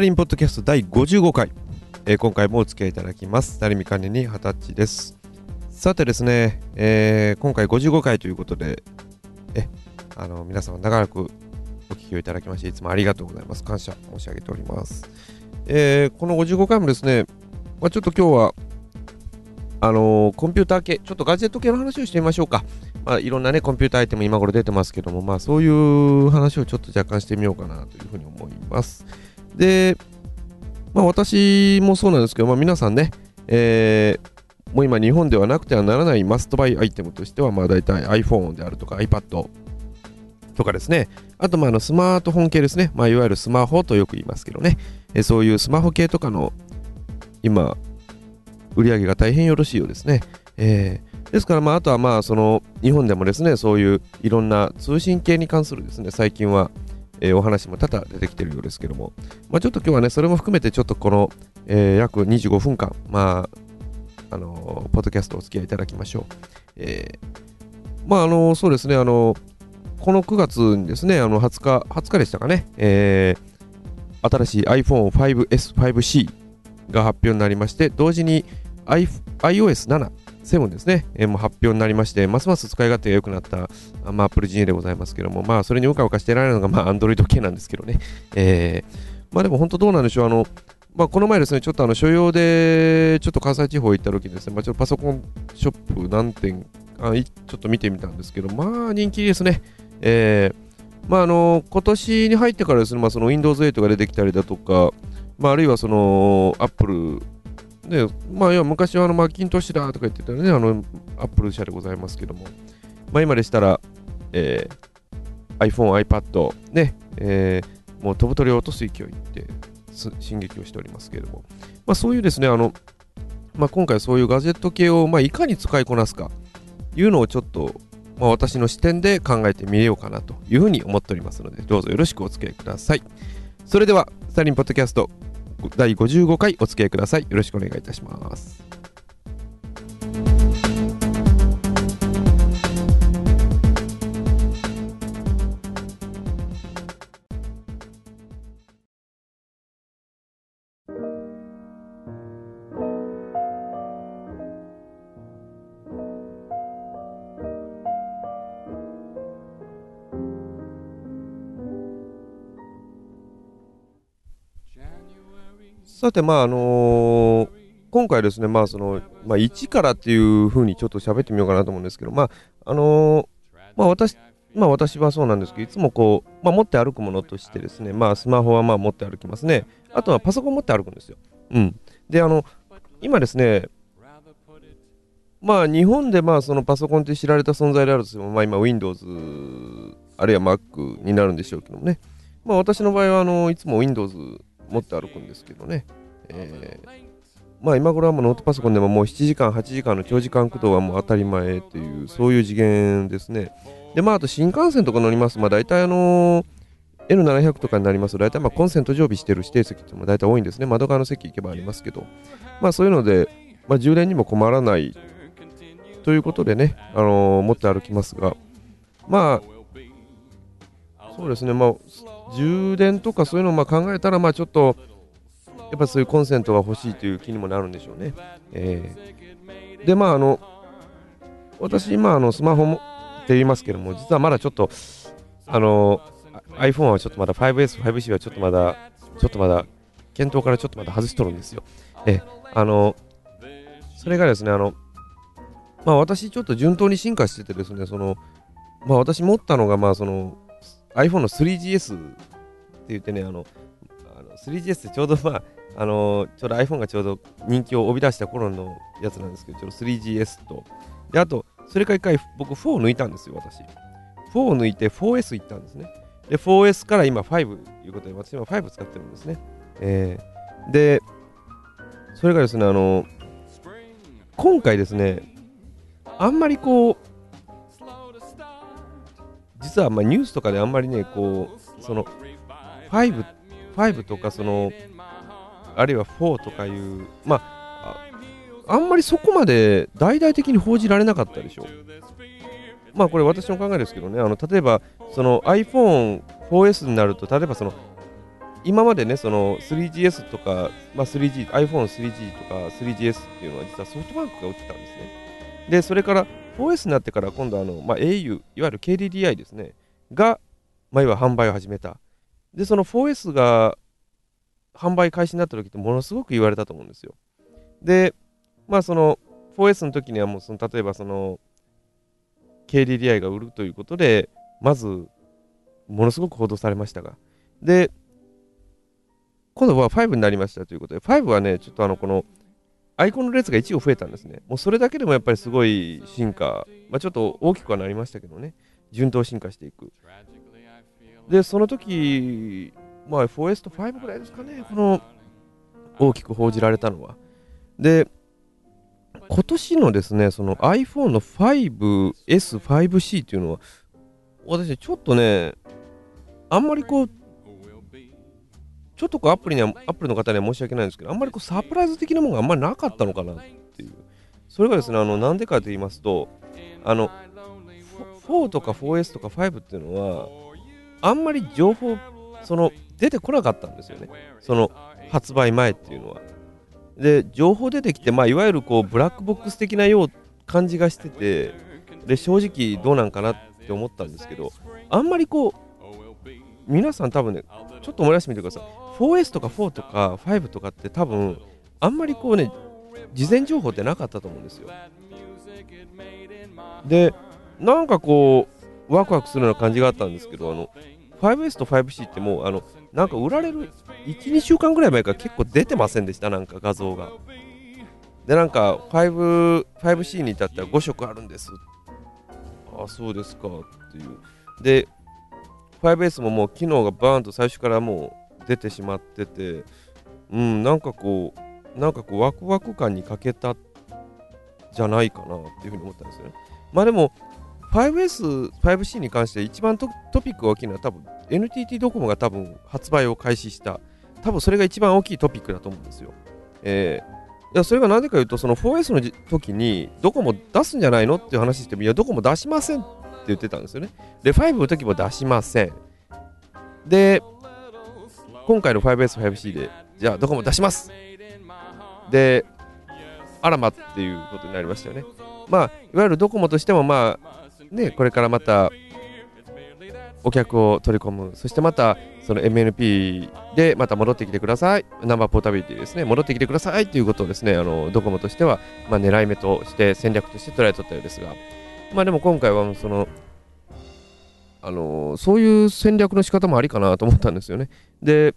サリンポッドキャスト第55回、えー今回もお付き合いいただきます。成見管理に二十歳です。さてですね、えー今回55回ということでえあの皆様長らくお聞きをいただきましていつもありがとうございます。感謝申し上げております、えーこの55回もですね、まあ、ちょっと今日はあのコンピューター系ちょっとガジェット系の話をしてみましょうか。まあ、いろんなね、コンピューターアイテム今頃出てますけども、まあ、そういう話をちょっと若干してみようかなというふうに思います。で、まあ、私もそうなんですけど、まあ、皆さんね、えーもう今日本ではなくてはならないマストバイアイテムとしては、まあ、大体 iPhone であるとか iPad とかですね、あとまああのスマートフォン系ですね、まあ、いわゆるスマホとよく言いますけどね、えーそういうスマホ系とかの今、売り上げが大変よろしいようですね。えーですから、まあ、あとはまあその日本でもですねそういういろんな通信系に関するですね最近は、えーお話も多々出てきているようですけども、まあ、ちょっと今日はねそれも含めてちょっとこの、えー約25分間、まああのーポッドキャストお付き合いいただきましょう。えまああのそうですねあのこの9月にですねあの20日20日でしたかね、え新しい iPhone5S、5C が発表になりまして同時に iOS7 7ですね、えーもう発表になりまして、ますます使い勝手が良くなった、まあ、Apple Genie でございますけども、まあ、それにうかうかしてられるのが、まあ、Android 系なんですけどね。えーまあ、でも本当どうなんでしょう、あの、まあ、この前ですね、ちょっとあの所用で、ちょっと関西地方行った時にですね、まあ、ちょっとパソコンショップ何点あちょっと見てみたんですけど、まあ、人気ですね。えーまあ、あの、今年に入ってからですね、まあ、その Windows 8が出てきたりだとか、まあ、あるいはその Apple で、まあ、要は昔はあのマッキントッシュだとか言ってたね、あの、アップル社でございますけども、まあ、今でしたら、えー iPhone、iPad、ね、えーもう飛ぶ鳥を落とす勢いです進撃をしておりますけれども、まあ、そういうですね、あの、まあ、今回そういうガジェット系を、まあ、いかに使いこなすかいうのをちょっと、まあ、私の視点で考えてみようかなというふうに思っておりますので、どうぞよろしくお付き合いください。それでは、スタリンポッドキャスト第55回お付き合いください。よろしくお願いいたします。さて、まああのー今回ですね、まあそのまあ、1からっていうふうにちょっと喋ってみようかなと思うんですけど、まああのーまあ、私まあ、私はそうなんですけど、いつもこう、まあ、持って歩くものとしてですね、まあ、スマホはまあ持って歩きますね。あとはパソコン持って歩くんですよ。うん。で、あの、今ですね、まあ、日本でまあそのパソコンって知られた存在であるとしても、まあ、今、Windows、あるいは Mac になるんでしょうけどもね、まあ、私の場合はあのいつも Windows 持って歩くんですけどね、えーまあ今頃はもうノートパソコンでももう7時間、8時間の長時間駆動はもう当たり前という、そういう次元ですね。で、まああと新幹線とか乗ります、まあ大体あのー N700 とかになります、大体まあコンセント常備してる指定席っても大体多いんですね。窓側の席行けばありますけど、まあそういうので、まあ充電にも困らないということでね、あのー持って歩きますが、まあ、そうですね、まあ、充電とかそういうのをま考えたら、まあちょっと、やっぱそういうコンセントが欲しいという気にもなるんでしょうね。えーで、まあ、あの、私、今、あのスマホもって言いますけども、実はまだちょっと、あの、iPhone はちょっとまだ 5S、5C はちょっとまだ、ちょっとまだ、検討からちょっとまだ外しとるんですよ。えーあの、それがですね、あの、まあ私ちょっと順当に進化しててですね、その、まあ私持ったのが、まあその、iPhone の 3GS って言ってね、あの、あの 3GS ってちょうど まあ、あのちょうど iPhone がちょうど人気を帯び出した頃のやつなんですけど、ちょうど 3GS と、で、あと、それから一回僕4を抜いたんですよ、私。4を抜いて 4S 行ったんですね。で、4S から今5ということで、私今5使ってるんですね。えーで、それがですね、あの、今回ですね、あんまりこう、実はまニュースとかであんまりね、こう、その、5、5とかその、あるいは4とかいう、まあ、ああんまりそこまで大々的に報じられなかったでしょ。まあこれ私の考えですけどね、あの例えばその iPhone4S になると、例えばその今までね、その 3GS とか、まあ、3G、iPhone3G とか 3GS っていうのは実はソフトバンクが売ってたんですね。で、それから 4S になってから今度あの、まあ、au、いわゆる KDDI ですね、が、まあ、要は販売を始めた。で、その 4S が販売開始になった時ってものすごく言われたと思うんですよ。で、まあその 4S の時にはもうその例えばその KDDI が売るということで、まずものすごく報道されましたが。で、今度は5になりましたということで、5はね、ちょっとあのこのアイコンの列が1個増えたんですね。もうそれだけでもやっぱりすごい進化、まあ、ちょっと大きくはなりましたけどね、順当進化していく。で、その時、まあ 4S と5ぐらいですかね、この大きく報じられたのは。で、今年のですね、その iPhone の 5S、5C っていうのは、私ちょっとね、あんまりこう、ちょっとこうアプリには、アップルの方には申し訳ないんですけど、あんまりこうサプライズ的なものがあんまりなかったのかなっていう。それがですね、あの、なんでかと言いますと、あの、4とか 4S とか5っていうのは、あんまり情報、その、出てこなかったんですよね。その、発売前っていうのは。で情報出てきて、まあ、いわゆるこうブラックボックス的なよう感じがしててで正直どうなんかなって思ったんですけどあんまりこう皆さん多分ねちょっと思い出してみてください。4S とか4とか5とかって多分あんまりこうね事前情報ってなかったと思うんですよ。でなんかこうワクワクするような感じがあったんですけどあの 5S と 5C ってもうあのなんか売られる12週間ぐらい前から結構出てませんでした？なんか画像が。でなんか 5, 5C に至っては5色あるんです。あそうですかっていう。で 5S ももう機能がバーンと最初からもう出てしまっててうんなんかこうなんかこうワクワク感に欠けたじゃないかなっていうふうに思ったんですよねまあでも 5S、5C に関して一番トピックが大きいのは多分 NTT ドコモが多分発売を開始した、多分それが一番大きいトピックだと思うんですよ。えー、いやそれがなぜかというと、その 4S の時にドコモ出すんじゃないのっていう話しても、いや、ドコモ出しませんっ言ってたんですよね。で、5の時も出しません。で、今回の 5S、5C で、じゃあドコモ出しますで、あらまっていうことになりましたよね。まあ、いわゆるドコモとしても、まあ、ね、これからまたお客を取り込む、そしてまたその MNP でまた戻ってきてください、ナンバーポータビリティですね、戻ってきてくださいということをですね、あのドコモとしては、まあ、狙い目として戦略として捉えとったようですが、まあでも今回はその、あのそういう戦略の仕方もありかなと思ったんですよね。で、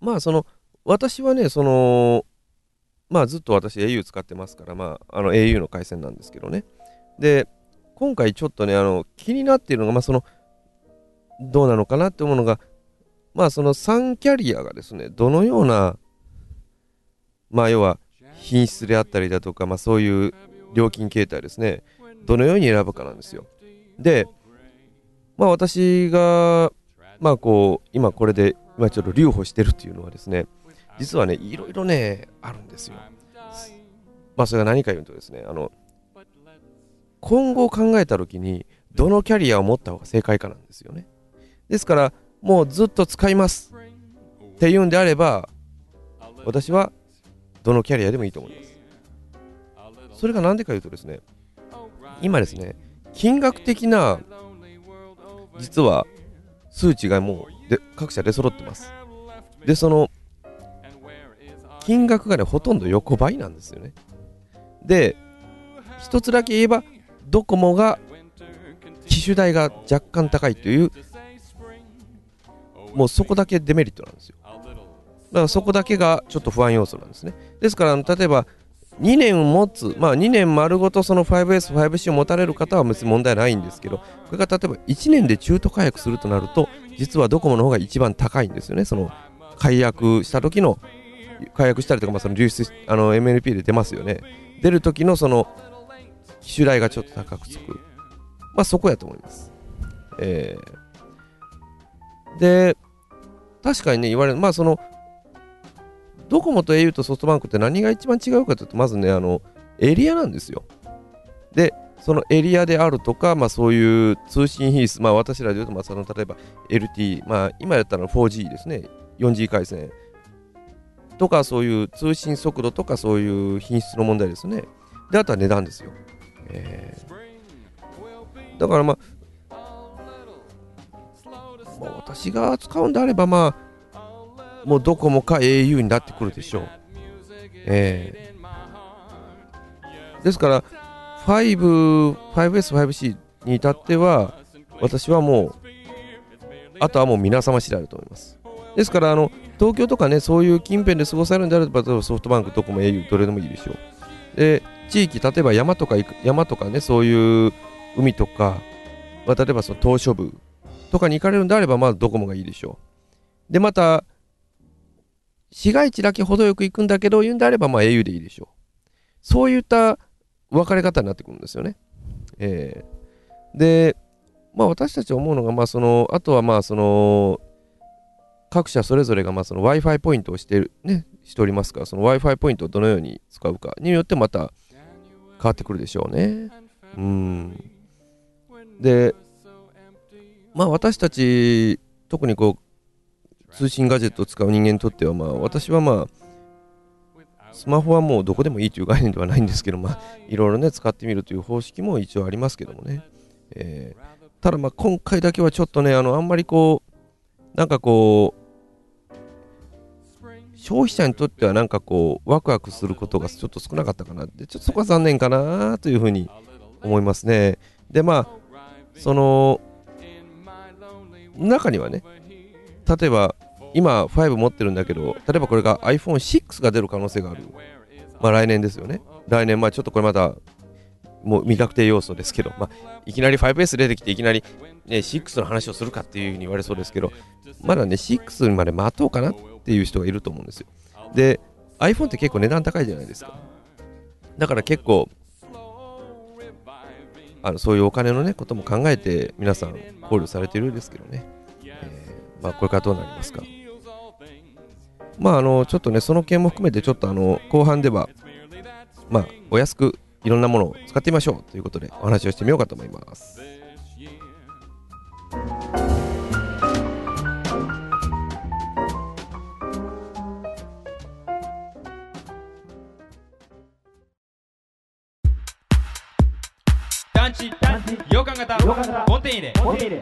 まあその、私はね、その、まあずっと私 au 使ってますから、まああの au の回線なんですけどね。で、今回ちょっとね、あの、気になっているのが、まあ、その、どうなのかなって思うのが、まあ、その3キャリアがですね、どのような、まあ、要は、品質であったりだとか、まあ、そういう料金形態ですね、どのように選ぶかなんですよ。で、まあ、私が、まあ、こう、今これで、今ちょっと留保してるっていうのはですね、実はね、いろいろね、あるんですよ。まあ、それが何か言うとですね、あの、今後考えた時にどのキャリアを持った方が正解かなんですよねですからもうずっと使いますっていうんであれば私はどのキャリアでもいいと思いますそれが何でかいうとですね今ですね金額的な実は数値がもうで各社出揃ってます。でその金額がねほとんど横ばいなんですよね。で一つだけ言えばドコモが機種代が若干高いというもうそこだけデメリットなんですよ。だからそこだけがちょっと不安要素なんですね。ですから例えば2年持つ、まあ2年丸ごとその 5S、5C を持たれる方は別に問題ないんですけど、これが例えば1年で中途解約するとなると、実はドコモの方が一番高いんですよね。その解約した時の、解約したりとか、まあ、その流出、あの MNP で出ますよね。出る時のその機種代がちょっと高くつく。まあそこやと思います。えー、で、確かにね、言われる、まあその、ドコモと au とソフトバンクって何が一番違うかというと、まずね、あの、エリアなんですよ。で、そのエリアであるとか、まあそういう通信品質、まあ私らで言うと、まあその例えば LT、まあ今やったら 4G ですね。4G 回線とかそういう通信速度とかそういう品質の問題ですねであとは値段ですよ、えー、だからまあ、まあ、私が使うんであればまあもうドコモか au になってくるでしょう。えー、ですから5、5S、5C に至っては私はもうあとはもう皆様次第だと思います。ですからあの東京とかねそういう近辺で過ごされるんであれば例えばソフトバンクドコモ au どれでもいいでしょう。で地域例えば山とか山とかねそういう海とか、例えばその島しょ部とかに行かれるんであればまずドコモがいいでしょう。でまた市街地だけ程よく行くんだけど言うんであればまあ au でいいでしょうそういった分かれ方になってくるんですよね、えー、でまあ私たち思うのがまあそのあとはまあその各社それぞれがまあその Wi-Fi ポイントをしてる、ね、しておりますから、その Wi-Fi ポイントをどのように使うかによってまた変わってくるでしょうね。うん。で、まあ私たち、特にこう、通信ガジェットを使う人間にとっては、まあ私はまあ、スマホはもうどこでもいいという概念ではないんですけど、まあ、いろいろね、使ってみるという方式も一応ありますけどもね。えー、ただまあ今回だけはちょっとね、あの、あんまりこう、なんかこう、消費者にとってはなんかこうワクワクすることがちょっと少なかったかなってちょっとそこは残念かなというふうに思いますねでまあその中にはね例えば今5持ってるんだけど例えばこれが iPhone6 が出る可能性があるまあ来年ですよね来年まあちょっとこれまたもう未確定要素ですけど、まあ、いきなり 5S 出てきていきなり、ね、6の話をするかっていうふうに言われそうですけどまだね6まで待とうかなっていう人がいると思うんですよ。で、iPhone って結構値段高いじゃないですか。だから結構、あのそういうお金の、ね、ことも考えて皆さん考慮されてるんですけどね、えー、まあ、これからどうなりますか。まあ、あのちょっとね、その件も含めて、ちょっとあの後半では、まあ、お安くいろんなものを使ってみましょうということでお話をしてみようかと思います。洋館型ボンテン入れ。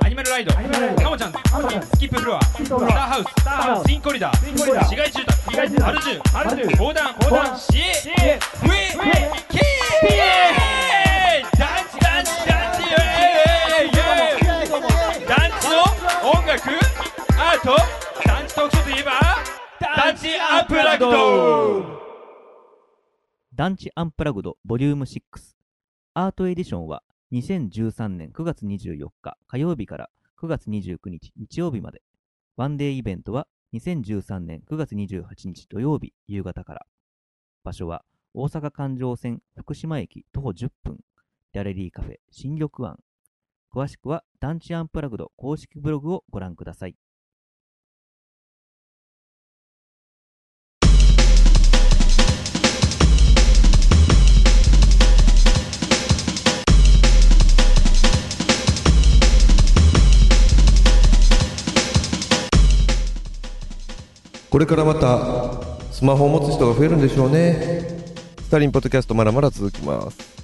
アニマルライド。カモちゃんスキップフロア。スターハウス。ツインコリダ。ー市街住宅。アルジュ横断。シエフエキー音楽。アート。団地特徴といえば。団地アンプラグド団地アンプラグドボリューム6アートエディションは2013年9月24日火曜日から9月29日日曜日まで。ワンデーイベントは2013年9月28日土曜日夕方から。場所は大阪環状線福島駅徒歩10分。ギャレリーカフェ新緑湾。詳しくは団地アンプラグド公式ブログをご覧ください。これからまたスマホを持つ人が増えるんでしょうね。スタリンポッドキャストまだまだ続きます。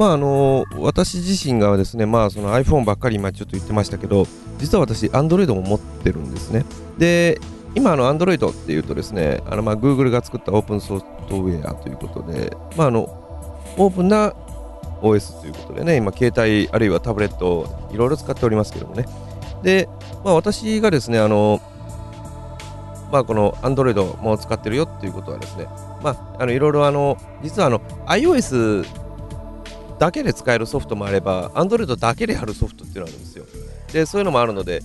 まああの私自身がですね、まあ、その iPhone ばっかり今ちょっと言ってましたけど実は私 Android も持ってるんですね。で今の Android っていうとですねあのまあ Google が作ったオープンソフトウェアということで、まあ、あのオープンな OS ということでね今携帯あるいはタブレットいろいろ使っておりますけどもね。で、まあ、私がですねあのまあ、この Android も使ってるよっていうことはですね、まあ、あのいろいろあの実はあの iOS だけで使えるソフトもあれば、Android だけでやるソフトっていうのがあるんですよ。で、そういうのもあるので、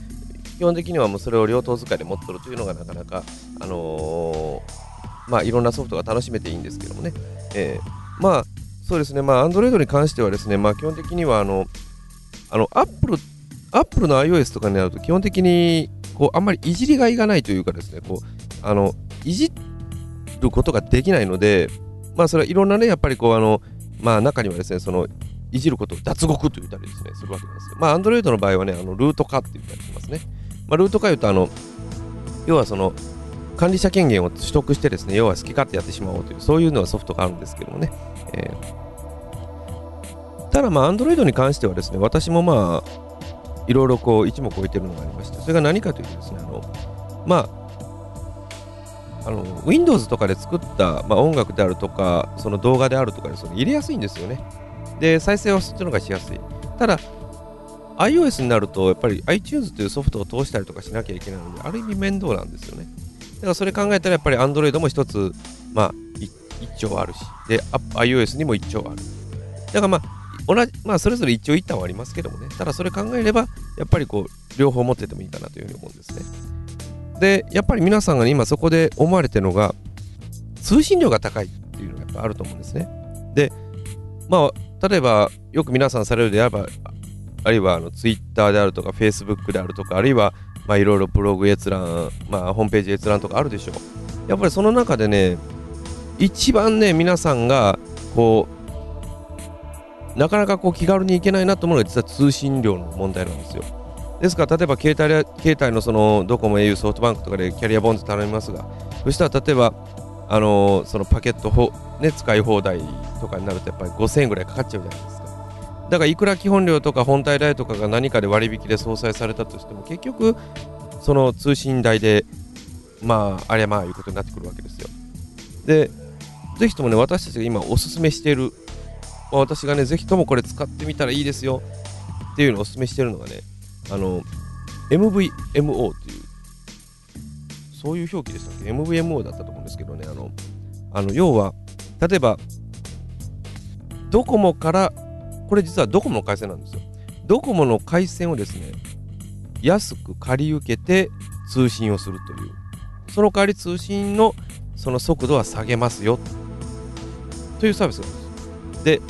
基本的にはもうそれを両党使いで持ってるというのがなかなか、あのー、まあ、いろんなソフトが楽しめていいんですけどもね。えー、まあ、そうですね、まあ、Android に関してはですね、まあ、基本的には、あの、あの、Apple、Apple の iOS とかになると、基本的に、こう、あんまりいじりがいがないというかですね、こう、あの、いじることができないので、まあ、それはいろんなね、やっぱりこう、あの、まあ、中にはですね、その、いじることを脱獄と言ったりですね、するわけなんですよ。まあ、Android の場合はね、あのルート化って言ったりしますね。まあ、ルート化言うと、あの、要はその、管理者権限を取得してですね、要は好き勝手やってしまおうという、そういうのはソフトがあるんですけどもね。えー、ただまあ、Android に関してはですね、私もまあ、いろいろこう、一目置いてるのがありまして、それが何かというとですね、あの、まあ、あの Windows とかで作った、まあ、音楽であるとか、その動画であるとかでその入れやすいんですよね。で、再生はそっちの方がしやすい。ただ、iOS になると、やっぱり iTunes というソフトを通したりとかしなきゃいけないので、ある意味面倒なんですよね。だからそれ考えたら、やっぱり Android も一つ、まあ、一丁あるし、で、iOS にも一丁ある。だからまあ、同じ、まあ、それぞれ一長一短はありますけどもね。ただそれ考えれば、やっぱりこう、両方持っててもいいかなというふうに思うんですね。で、やっぱり皆さんが、今そこで思われてるのが、通信量が高いっていうのがやっぱあると思うんですね。で、まあ、例えば、よく皆さんされるであれば、あるいはあの Twitter であるとか Facebook であるとかあるいはまあいろいろブログ閲覧、まあ、ホームページ閲覧とかあるでしょうやっぱりその中でね一番ね皆さんがこうなかなかこう気軽に行けないなと思うのが実は通信量の問題なんですよですから例えば携帯携帯のそのドコモ au ソフトバンクとかでキャリアボンズ頼みますがそしたら例えばあのー、そのパケットほ、ね、使い放題とかになるとやっぱり5000円ぐらいかかっちゃうじゃないですか。だからいくら基本料とか本体代とかが何かで割引で相殺されたとしても結局その通信代でまああれまあいうことになってくるわけですよ。でぜひともね私たちが今おすすめしている、まあ、私がねぜひともこれ使ってみたらいいですよっていうのをおすすめしてるのがねあの MVMO っていうそういう表記でしたっけ？MVMO だったと思うんですけどねあのあの要は例えばドコモからこれ実はドコモの回線なんですよ。ドコモの回線をですね、安く借り受けて通信をするという。その代わり通信のその速度は下げますよ。というサービスがあるんです。で、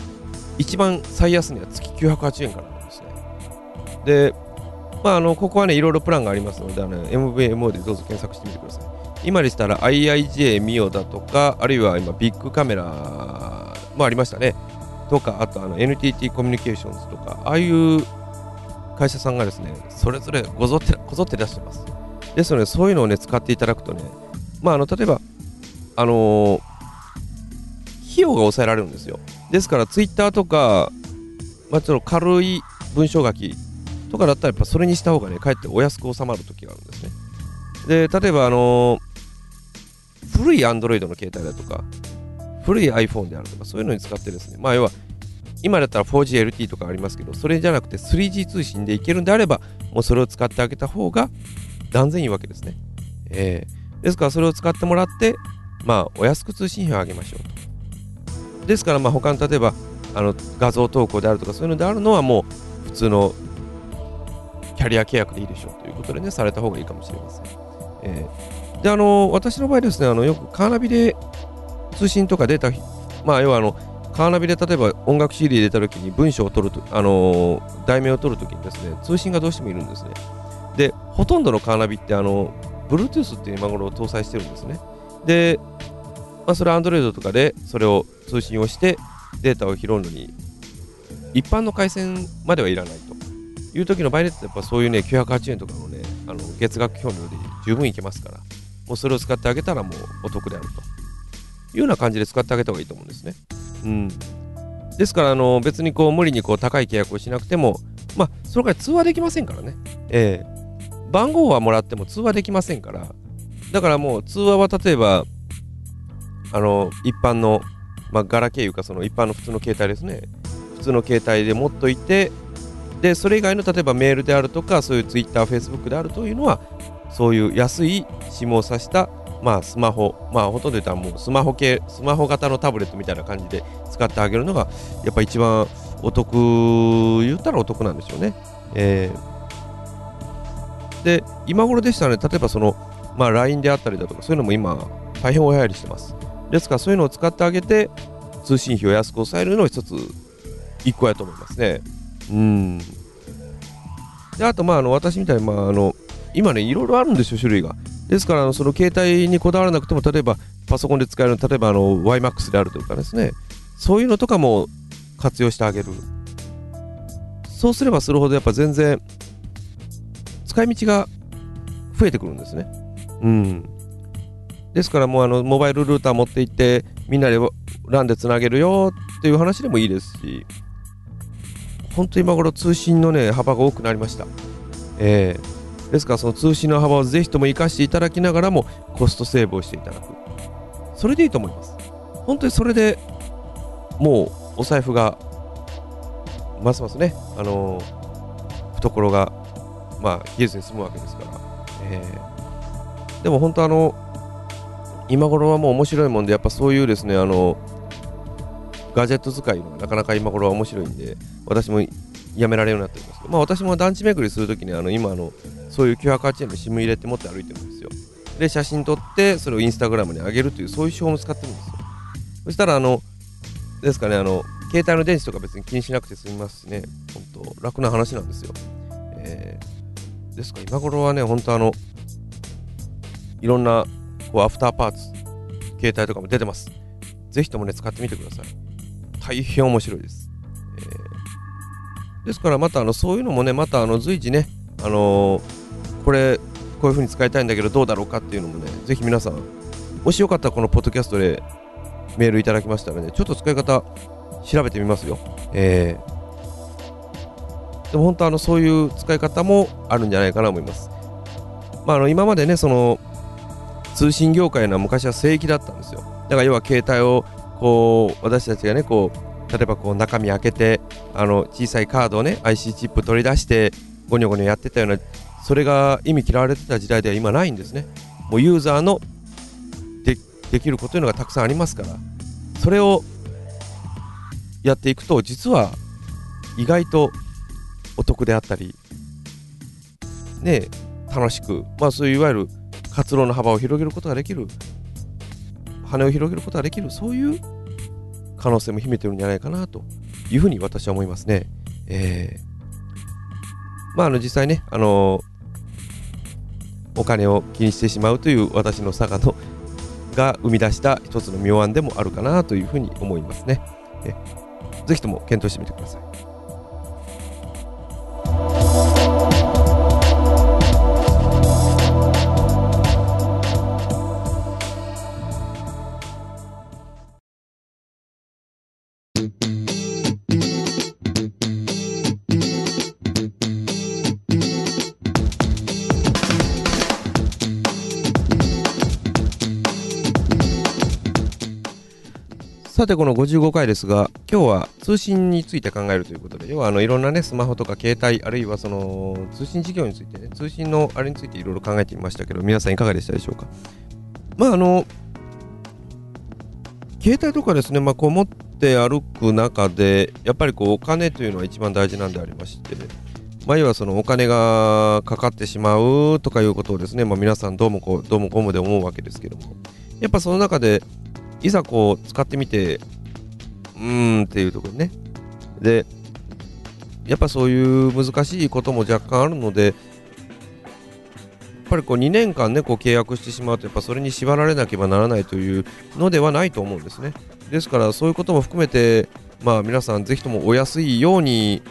一番最安値は月980円からなんですね。で、まあ、あの、ここはね、いろいろプランがありますので、あの MVMO でどうぞ検索してみてください。今でしたら IIJ ミオだとか、あるいは今ビッグカメラもありましたね。とか、あとあの NTT コミュニケーションズとか、ああいう会社さんがですね、それぞれこぞってこぞって出してます。ですので、そういうのをね、使っていただくとね、まあ、あの例えば、あのー、費用が抑えられるんですよ。ですから、ツイッターとか、まあ、ちょっと軽い文章書きとかだったら、やっぱそれにした方がね、かえってお安く収まるときがあるんですね。で、例えば、あのー、古い Android の携帯だとか、古い iPhone であるとか、そういうのに使ってですね、まあ要は、今だったら 4GLT とかありますけど、それじゃなくて 3G 通信でいけるんであれば、もうそれを使ってあげた方が断然いいわけですね。えー、ですからそれを使ってもらって、まあお安く通信費を上げましょうと。ですからまあ他の例えばあの画像投稿であるとかそういうのであるのはもう普通のャリア契約でいいでしょうということでね、された方がいいかもしれません。えー、で、あの、私の場合ですね、あのよくカーナビで通信とかデータ、まあ、要はあの、カーナビで例えば音楽 CD 入れたときに文章を取ると、あのー、題名を取るときにですね、通信がどうしてもいるんですね。で、ほとんどのカーナビってあの、Bluetooth っていう今頃を搭載してるんですね。で、まあ、それは Android とかでそれを通信をしてデータを拾うのに、一般の回線まではいらないという時の場合でやっぱそういうね、980円とかのね、あの月額表明で十分いけますから、もうそれを使ってあげたらもうお得であると。いうような感じで使ってあげた方がいいと思うんですね。うん。ですから、あの、別にこう、無理にこう、高い契約をしなくても、まあ、そのから通話できませんからね。ええー、番号はもらっても通話できませんから、だからもう、通話は例えば、あの、一般の、ま、ガラケーいうか、その一般の普通の携帯ですね。普通の携帯で持っといて、で、それ以外の例えばメールであるとか、そういう Twitter、Facebook であるというのは、そういう安い SIM を挿したまあ、スマホ、まあ、ほとんど言ったらもうスマホ系、スマホ型のタブレットみたいな感じで使ってあげるのが、やっぱ一番お得、言ったらお得なんでしょうね。えー、で、今頃でしたらね、例えばその、まあ、LINE であったりだとか、そういうのも今、大変お流行りしてます。ですから、そういうのを使ってあげて、通信費を安く抑えるのが一つ一個やと思いますねうん。であとまああの私みたいにまああの今ねいろいろあるんですよ種類が。ですからその携帯にこだわらなくても例えばパソコンで使える例えばあの YMAX であるとかですね。そういうのとかも活用してあげる。そうすればするほどやっぱ全然使い道が増えてくるんですね。うん。ですからもうあのモバイルルーター持って行ってみんなで LAN でつなげるよっていう話でもいいですし。本当今頃通信のね幅が多くなりました。えー、ですからその通信の幅をぜひとも生かしていただきながらもコストセーブをしていただく。それでいいと思います。本当にそれでもうお財布がますますねあのー懐がまあ冷えずに済むわけですから、えーでも本当あの今頃はもう面白いもんでやっぱそういうですねあのガジェット使いのなかなか今頃は面白いんで私もやめられるようになっておりますけどまあ私も団地巡りするときにあの今あのそういう908円の SIM 入れて持って歩いてるんですよ。で写真撮ってそれをインスタグラムに上げるというそういう手法も使ってるんですよ。そしたらあのですかねあの携帯の電池とか別に気にしなくて済みますしね。本当楽な話なんですよ、えーですから今頃はね本当あのいろんなこうアフターパーツ携帯とかも出てます。ぜひともね使ってみてください。大変面白いです、えー。ですからまたあのそういうのもねまたあの随時ねあのーこれこういう風に使いたいんだけどどうだろうかっていうのもねぜひ皆さんもしよかったらこのポッドキャストでメールいただきましたらねちょっと使い方調べてみますよ。えー。でも本当あのそういう使い方もあるんじゃないかなと思います。まああの今までねその通信業界のは昔は聖域だったんですよ。だから要は携帯をこう私たちがねこう例えばこう中身開けてあの小さいカードをね IC チップ取り出してゴニョゴニョやってたようなそれが意味嫌われてた時代では今ないんですね。もうユーザーのでできることというのがたくさんありますから。それをやっていくと実は意外とお得であったりね楽しくまあそういういわゆる活動の幅を広げることができる羽を広げることができるそういう可能性も秘めてるんじゃないかなというふうに私は思いますね。えー、まああの実際ね、あのお金を気にしてしまうという私の坂野が生み出した一つの妙案でもあるかなというふうに思いますね。えぜひとも検討してみてください。さてこの55回ですが今日は通信について考えるということで要はあのいろんなねスマホとか携帯あるいはその通信事業についてね通信のあれについていろいろ考えてみましたけど皆さんいかがでしたでしょうか？まああの携帯とかですねまあこう持って歩く中でやっぱりこうお金というのは一番大事なんでありましてまあ要はそのお金がかかってしまうとかいうことをですねまあ皆さんどうもこうどうもこうもで思うわけですけどもやっぱその中でいざこう使ってみてうーんっていうところね。でやっぱそういう難しいことも若干あるのでやっぱりこう2年間ねこう契約してしまうとやっぱそれに縛られなければならないというのではないと思うんですね。ですからそういうことも含めてまあ皆さんぜひともお安いように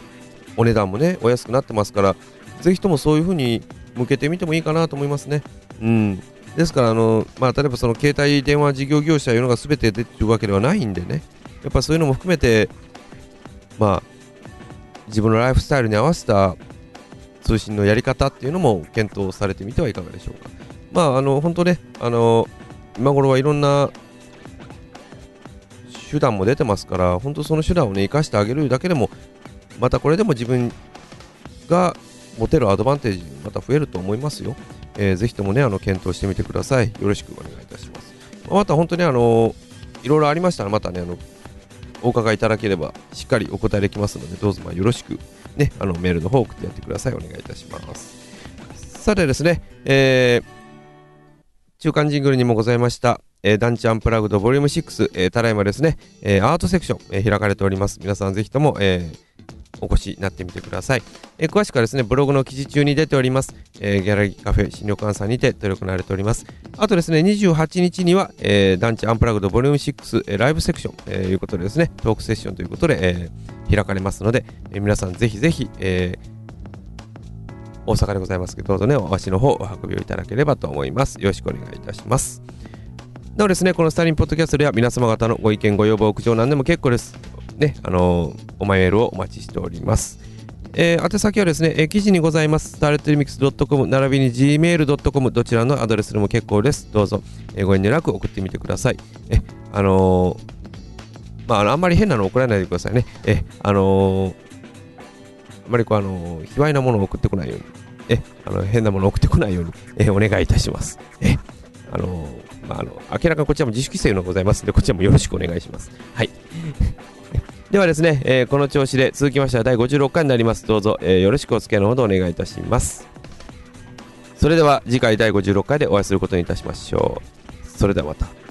お値段もねお安くなってますからぜひともそういうふうに向けてみてもいいかなと思いますね。うん。ですからあの、まあ、例えばその携帯電話事業業者いうのが全て出てるわけではないんでね。やっぱそういうのも含めてまあ自分のライフスタイルに合わせた通信のやり方っていうのも検討されてみてはいかがでしょうか。まああの本当ねあの今頃はいろんな手段も出てますから本当その手段をね生かしてあげるだけでもまたこれでも自分が持てるアドバンテージまた増えると思いますよ。えーぜひともね、あの、検討してみてください。よろしくお願いいたします。また本当にあの、いろいろありましたら、またね、あの、お伺いいただければ、しっかりお答えできますので、どうぞまあよろしく、ね、あの、メールの方送ってやってください。お願いいたします。さてですね、えー中間ジングルにもございました、えー、団地アンプラグドボリューム6、えー、ただいまですね、えー、アートセクション、えー、開かれております。皆さんぜひとも、えー、お越しになってみてください。えー、詳しくはですね、ブログの記事中に出ております、えー、ギャラリーカフェ新旅館さんにて取り組まれております。あとですね、28日には、えー、団地アンプラグドボリューム6、えー、ライブセクション、えー、いうことでですね、トークセッションということで、えー、開かれますので、えー、皆さんぜひぜひ、えー、大阪でございますけど、どうぞね、お足の方お運びをいただければと思います。よろしくお願いいたします。なおですね、このスタイリンポッドキャストでは皆様方のご意見、ご要望、苦情なんでも結構です。ね、あのー、お前メールをお待ちしております。えー、宛先はですね、えー、記事にございます、スターレットリミックス .com 並びに gmail.com どちらのアドレスでも結構です。どうぞ、えー、ご遠慮なく送ってみてください。え、あのー、まあ、あんまり変なの送らないでくださいね。え、あのー、あまりこう、あの、卑猥なものを送ってこないように、え、あの、変なものを送ってこないように、え、お願いいたします。え、あの、まあ、あの、明らかにこちらも自主規制がございますので、こちらもよろしくお願いします。はい。ではですね、えー、この調子で続きましては第56回になります。どうぞ、えー、よろしくお付き合いのほどお願いいたします。それでは次回第56回でお会いすることにいたしましょう。それではまた。